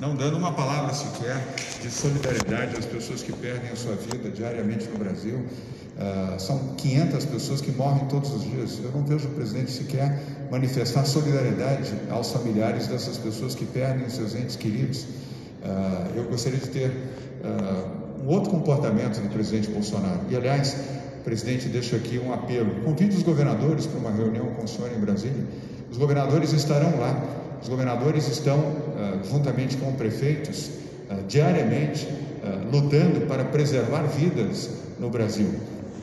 não dando uma palavra sequer de solidariedade às pessoas que perdem a sua vida diariamente no Brasil. Uh, são 500 pessoas que morrem todos os dias. Eu não vejo o presidente sequer manifestar solidariedade aos familiares dessas pessoas que perdem seus entes queridos. Uh, eu gostaria de ter uh, um outro comportamento do presidente Bolsonaro. E, aliás, presidente, deixo aqui um apelo. Convide os governadores para uma reunião com o senhor em Brasília. Os governadores estarão lá. Os governadores estão, uh, juntamente com prefeitos, uh, diariamente uh, lutando para preservar vidas no Brasil.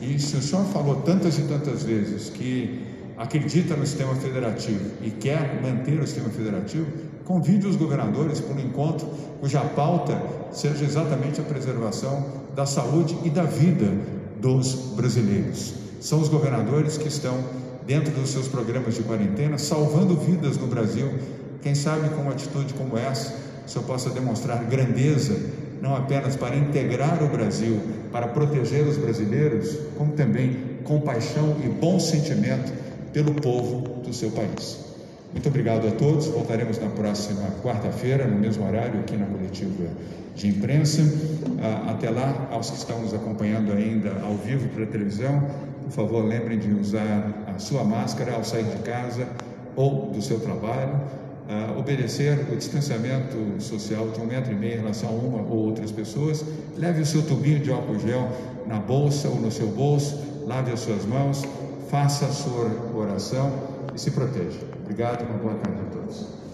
E se o senhor falou tantas e tantas vezes que acredita no sistema federativo e quer manter o sistema federativo, convide os governadores para um encontro cuja pauta seja exatamente a preservação da saúde e da vida dos brasileiros. São os governadores que estão, dentro dos seus programas de quarentena, salvando vidas no Brasil. Quem sabe com uma atitude como essa, o senhor possa demonstrar grandeza, não apenas para integrar o Brasil, para proteger os brasileiros, como também compaixão e bom sentimento pelo povo do seu país. Muito obrigado a todos. Voltaremos na próxima quarta-feira, no mesmo horário, aqui na coletiva de imprensa. Ah, até lá, aos que estão nos acompanhando ainda ao vivo pela televisão, por favor, lembrem de usar a sua máscara ao sair de casa ou do seu trabalho. Uh, obedecer o distanciamento social de um metro e meio em relação a uma ou outras pessoas. Leve o seu tubinho de álcool gel na bolsa ou no seu bolso, lave as suas mãos, faça a sua oração e se proteja. Obrigado e uma boa tarde a todos.